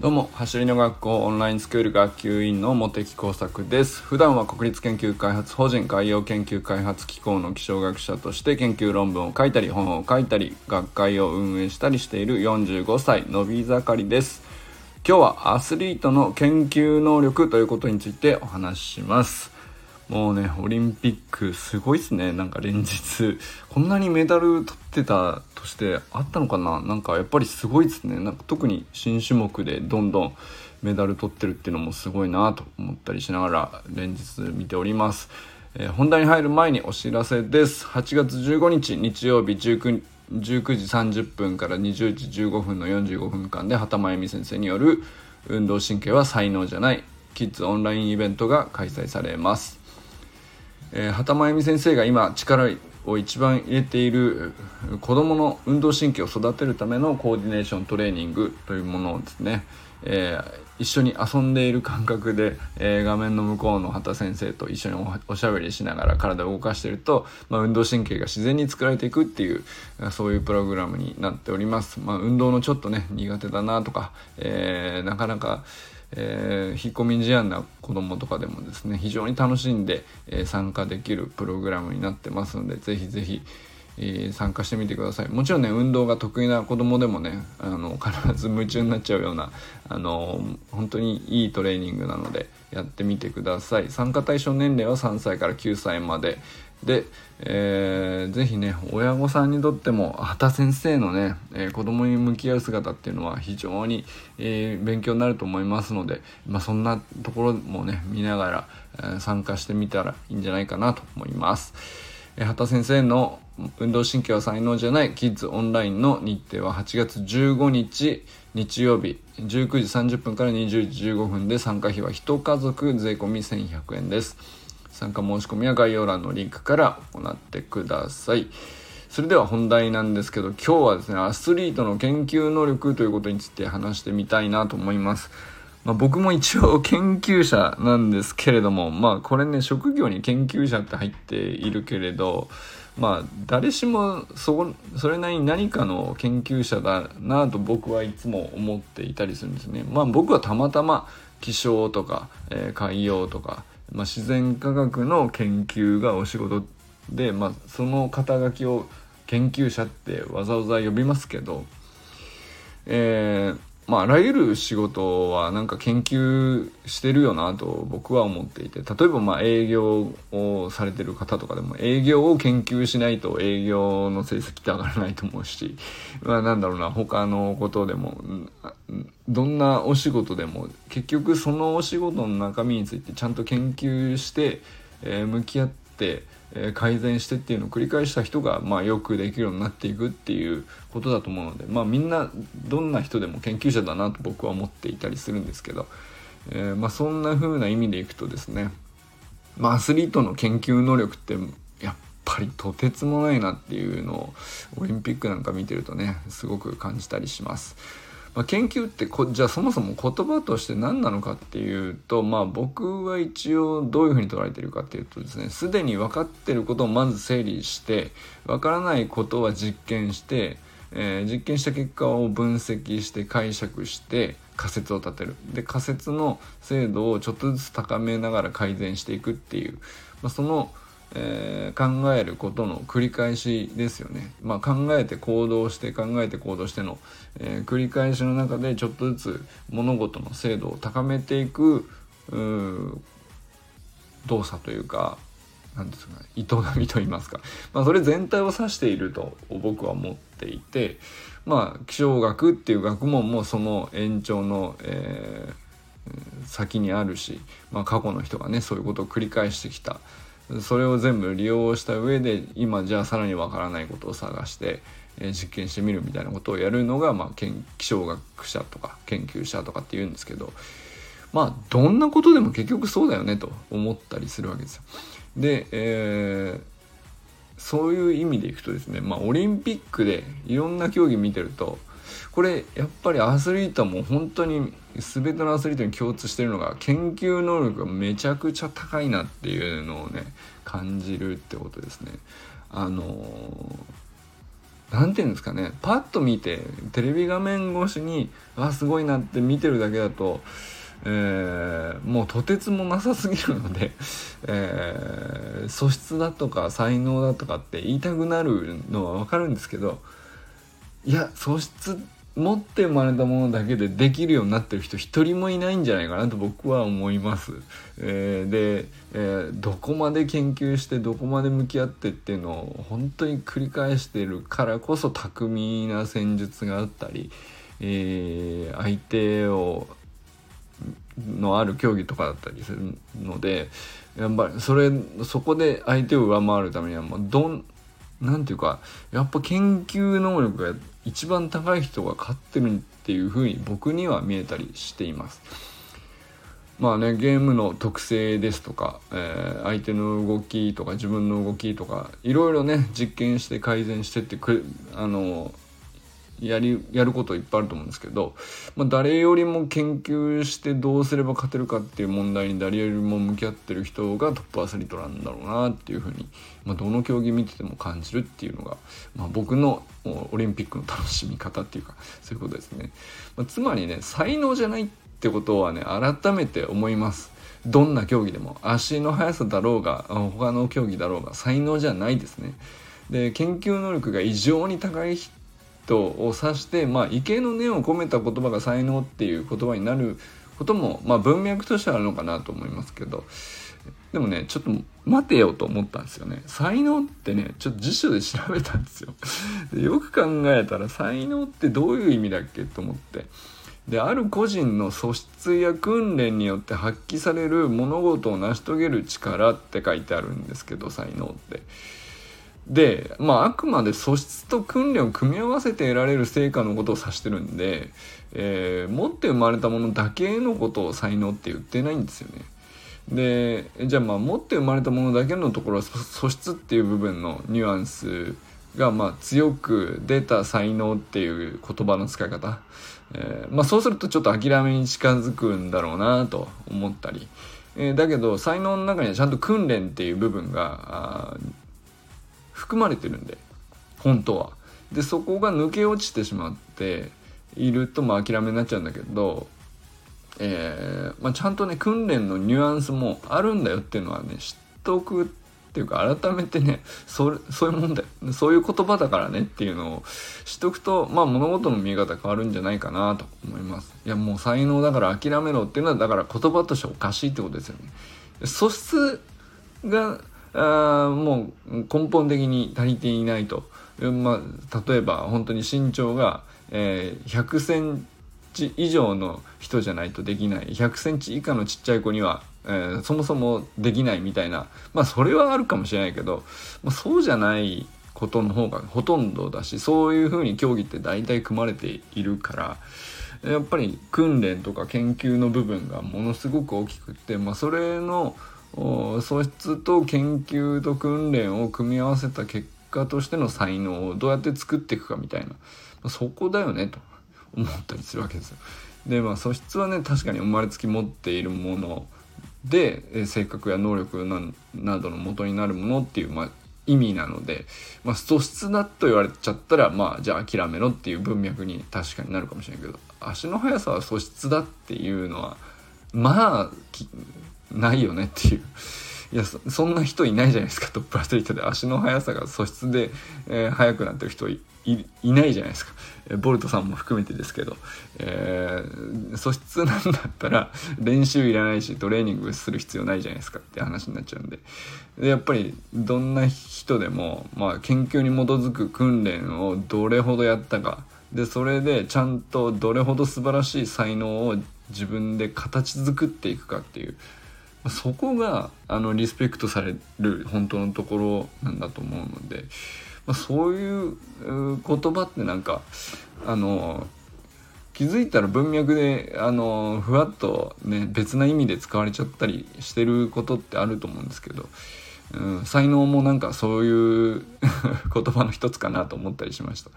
どうも走りの学校オンラインスクール学級委員の茂木耕作です。普段は国立研究開発法人海洋研究開発機構の気象学者として研究論文を書いたり本を書いたり学会を運営したりしている45歳のび盛りです。今日はアスリートの研究能力ということについてお話しします。もうねオリンピックすごいっすね。なんか連日。こんなにメダル取ってたとしてあったのかな？なんかやっぱりすごいっすね。なんか特に新種目でどんどんメダル取ってるっていうのもすごいなと思ったりしながら連日見ております、えー、本題に入る前にお知らせです。8月15日日曜日19 19時30分から20時15分の45分間で畑真由美先生による運動神経は才能じゃない。キッズオンラインイベントが開催されます。えー、畑真由美先生が今力を一番入れている子どもの運動神経を育てるためのコーディネーショントレーニングというものをですね、えー、一緒に遊んでいる感覚で、えー、画面の向こうの畑先生と一緒におしゃべりしながら体を動かしていると、まあ、運動神経が自然に作られていくっていうそういうプログラムになっております。まあ、運動のちょっとね苦手だなとか、えー、なかなかえー、引っ込み思案な子供とかでもですね非常に楽しんで、えー、参加できるプログラムになってますのでぜひぜひ、えー、参加してみてください。もちろんね運動が得意な子供でもねあの必ず夢中になっちゃうようなあの本当にいいトレーニングなのでやってみてください。参加対象年齢は3歳から9歳まで。で、えー、ぜひね親御さんにとっても畑先生のね、えー、子供に向き合う姿っていうのは非常に、えー、勉強になると思いますので、まあ、そんなところもね見ながら、えー、参加してみたらいいんじゃないかなと思います。えー、畑先生の運動神経は才能じゃないキッズオンラインの日程は8月15日日曜日19時30分から20時15分で参加費は1家族税込1100円です。参加申し込みは概要欄のリンクから行ってください。それでは本題なんですけど、今日はですね、アスリートの研究能力ということについて話してみたいなと思います。まあ、僕も一応研究者なんですけれども、まあこれね、職業に研究者って入っているけれど、まあ誰しもそそれなりに何かの研究者だなと僕はいつも思っていたりするんですね。まあ僕はたまたま気象とか、えー、海洋とか、まあ、自然科学の研究がお仕事で、まあ、その肩書きを研究者ってわざわざ呼びますけど、えー、まあ、あらゆる仕事はなんか研究してるよなと僕は思っていて。例えばまあ営業をされてる方とかでも営業を研究しないと営業の成績って上がらないと思うし、まあ、なんだろうな他のことでもどんなお仕事でも結局そのお仕事の中身についてちゃんと研究して、え、向き合ってえ改善してっていうのを繰り返した人が、まあ、よくできるようになっていくっていうことだと思うので、まあ、みんなどんな人でも研究者だなと僕は思っていたりするんですけど、え、まあ、そんな風な意味でいくとですね、まあ、アスリートの研究能力ってやっぱりとてつもないなっていうのをオリンピックなんか見てるとねすごく感じたりします。まあ、研究ってこじゃあそもそも言葉として何なのかっていうとまあ僕は一応どういうふうに捉えてるかっていうとですねすでに分かってることをまず整理して分からないことは実験して、えー、実験した結果を分析して解釈して仮説を立てる。で仮説の精度をちょっとずつ高めながら改善していくっていう、まあ、そのえー、考えることの繰り返しですよね。まあ、考えて行動して考えて行動しての、えー、繰り返しの中でちょっとずつ物事の精度を高めていく動作というか何ですか、ね、営みと言いますか、まあ、それ全体を指していると僕は思っていて、まあ、気象学っていう学問もその延長の、えー、先にあるし、まあ、過去の人がねそういうことを繰り返してきた。それを全部利用した上で今じゃあさらにわからないことを探して、えー、実験してみるみたいなことをやるのが、まあ、気象学者とか研究者とかっていうんですけどまあどんなことでも結局そうだよねと思ったりするわけですよ。で、えー、そういう意味でいくとですね、まあ、オリンピックでいろんな競技見てるとこれやっぱりアスリートも本当に全てのアスリートに共通してるのが研究能力がめちゃくちゃ高いなっていうのをね感じるってことですね。あの何て何て言うんですかねパッと見てテレビ画面越しにあすごいなって見てるだけだと、えー、もうとてつもなさすぎるので、えー、素質だとか才能だとかって言いたくなるのは分かるんですけどいや素質持って生まれたものだけでできるようになってる人一人もいないんじゃないかなと僕は思います。えー、で、えー、どこまで研究してどこまで向き合ってっていうのを本当に繰り返してるからこそ巧みな戦術があったり、えー、相手をのある競技とかだったりするのでやっぱりそれそこで相手を上回るためにはもうどん何ていうかやっぱ研究能力が一番高い人が勝ってるっていう風に僕には見えたりしています。まあねゲームの特性ですとか、えー、相手の動きとか自分の動きとかいろいろね実験して改善してってくあのやりやることいっぱいあると思うんですけど、まあ、誰よりも研究してどうすれば勝てるかっていう問題に誰よりも向き合ってる人がトップアスリートなんだろうなっていうふうに、まあ、どの競技見てても感じるっていうのが、まあ、僕のオリンピックの楽しみ方っていうかそういうことですね。まあ、つまりね才能じゃないってことはね改めて思います。どんな競技でも足の速さだろうが他の競技だろうが才能じゃないですね。で研究能力が異常に高い人人を指して、まあ、畏敬の念を込めた言葉が才能っていう言葉になることも、まあ、文脈としてはあるのかなと思いますけど。でもねちょっと待てよと思ったんですよね。才能ってねちょっと辞書で調べたんですよ。でよく考えたら才能ってどういう意味だっけと思って。である個人の素質や訓練によって発揮される物事を成し遂げる力って書いてあるんですけど才能って。で、まあ、あくまで素質と訓練を組み合わせて得られる成果のことを指してるんで、えー、持って生まれたものだけのことを才能って言ってないんですよね。でじゃあまあ持って生まれたものだけのところは素質っていう部分のニュアンスがまあ強く出た才能っていう言葉の使い方、えー、まあ、そうするとちょっと諦めに近づくんだろうなと思ったり、えー、だけど才能の中にはちゃんと訓練っていう部分が含まれてるんで本当は。でそこが抜け落ちてしまっているとまあ諦めになっちゃうんだけど、えーまあ、ちゃんとね訓練のニュアンスもあるんだよっていうのはね知っておくっていうか改めてねそれそういうもんだよ。そういう言葉だからねっていうのを知っておくとまあ物事の見え方変わるんじゃないかなと思います。いやもう才能だから諦めろっていうのはだから言葉としておかしいってことですよね。素質があもう根本的に足りていないと、まあ、例えば本当に身長が、えー、100センチ以上の人じゃないとできない。100センチ以下のちっちゃい子には、えー、そもそもできないみたいな。まあそれはあるかもしれないけど、まあ、そうじゃないことの方がほとんどだしそういうふうに競技って大体組まれているからやっぱり訓練とか研究の部分がものすごく大きくって、まあ、それの素質と研究と訓練を組み合わせた結果としての才能をどうやって作っていくかみたいなそこだよねと思ったりするわけですよ。でまあ素質はね確かに生まれつき持っているもので性格や能力などの元になるものっていう、まあ、意味なので、まあ、素質だと言われちゃったらまあじゃあ諦めろっていう文脈に確かになるかもしれないけど足の速さは素質だっていうのはまあないよねっていう。いやそんな人いないじゃないですか。トップアスリートで。足の速さが素質で、えー、速くなってる人いないじゃないですか、えボルトさんも含めてですけど、えー、素質なんだったら練習いらないしトレーニングする必要ないじゃないですか。って話になっちゃうんで。でやっぱりどんな人でも、まあ、研究に基づく訓練をどれほどやったか。でそれでちゃんとどれほど素晴らしい才能を自分で形作っていくかっていう。そこがあのリスペクトされる本当のところなんだと思うので、まあ、そういう言葉ってなんかあの気づいたら文脈であのふわっとね別な意味で使われちゃったりしてることってあると思うんですけど、うん、才能もなんかそういう 言葉の一つかなと思ったりしました。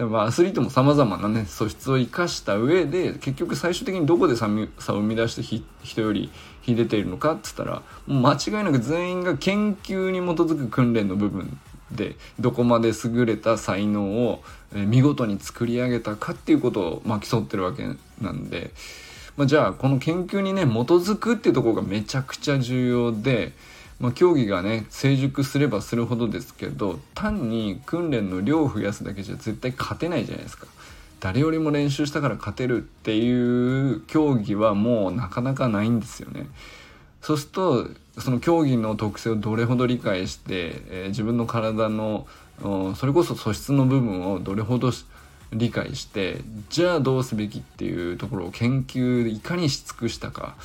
でもアスリートもさまざまなね素質を生かした上で結局最終的にどこで差を生み出して人より秀でているのかっつったらもう間違いなく全員が研究に基づく訓練の部分でどこまで優れた才能を見事に作り上げたかっていうことを、まあ、競ってるわけなんで、まあ、じゃあこの研究にね基づくっていうところがめちゃくちゃ重要で、まあ、競技がね成熟すればするほどですけど単に訓練の量を増やすだけじゃ絶対勝てないじゃないですか。誰よりも練習したから勝てるっていう競技はもうなかなかないんですよね。そうするとその競技の特性をどれほど理解して、えー、自分の体のそれこそ素質の部分をどれほど理解してじゃあどうすべきっていうところを研究いかにし尽くしたか。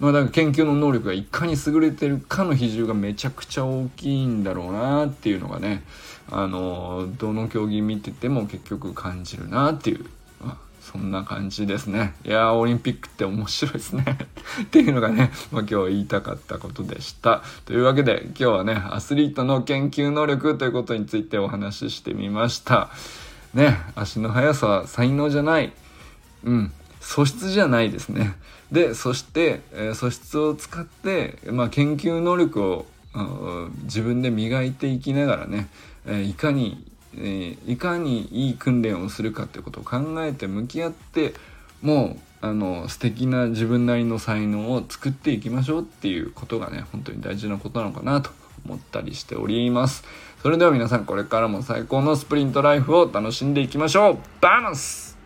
まあ、だから研究の能力がいかに優れてるかの比重がめちゃくちゃ大きいんだろうなっていうのがねあのどの競技見てても結局感じるなっていうそんな感じですね。いやー、オリンピックって面白いですね っていうのがね、まあ、今日言いたかったことでした。というわけで、今日はね、アスリートの研究能力ということについてお話ししてみました。ね、足の速さは才能じゃない。うん、素質じゃないですね。で、そして、え、素質を使って、まあ、研究能力を自分で磨いていきながらね、え、いかにえ、いかにいい訓練をするかってことを考えて向き合ってもうあの素敵な自分なりの才能を作っていきましょうっていうことがね本当に大事なことなのかなと思ったりしておりますそれでは皆さんこれからも最高のスプリントライフを楽しんでいきましょうバランス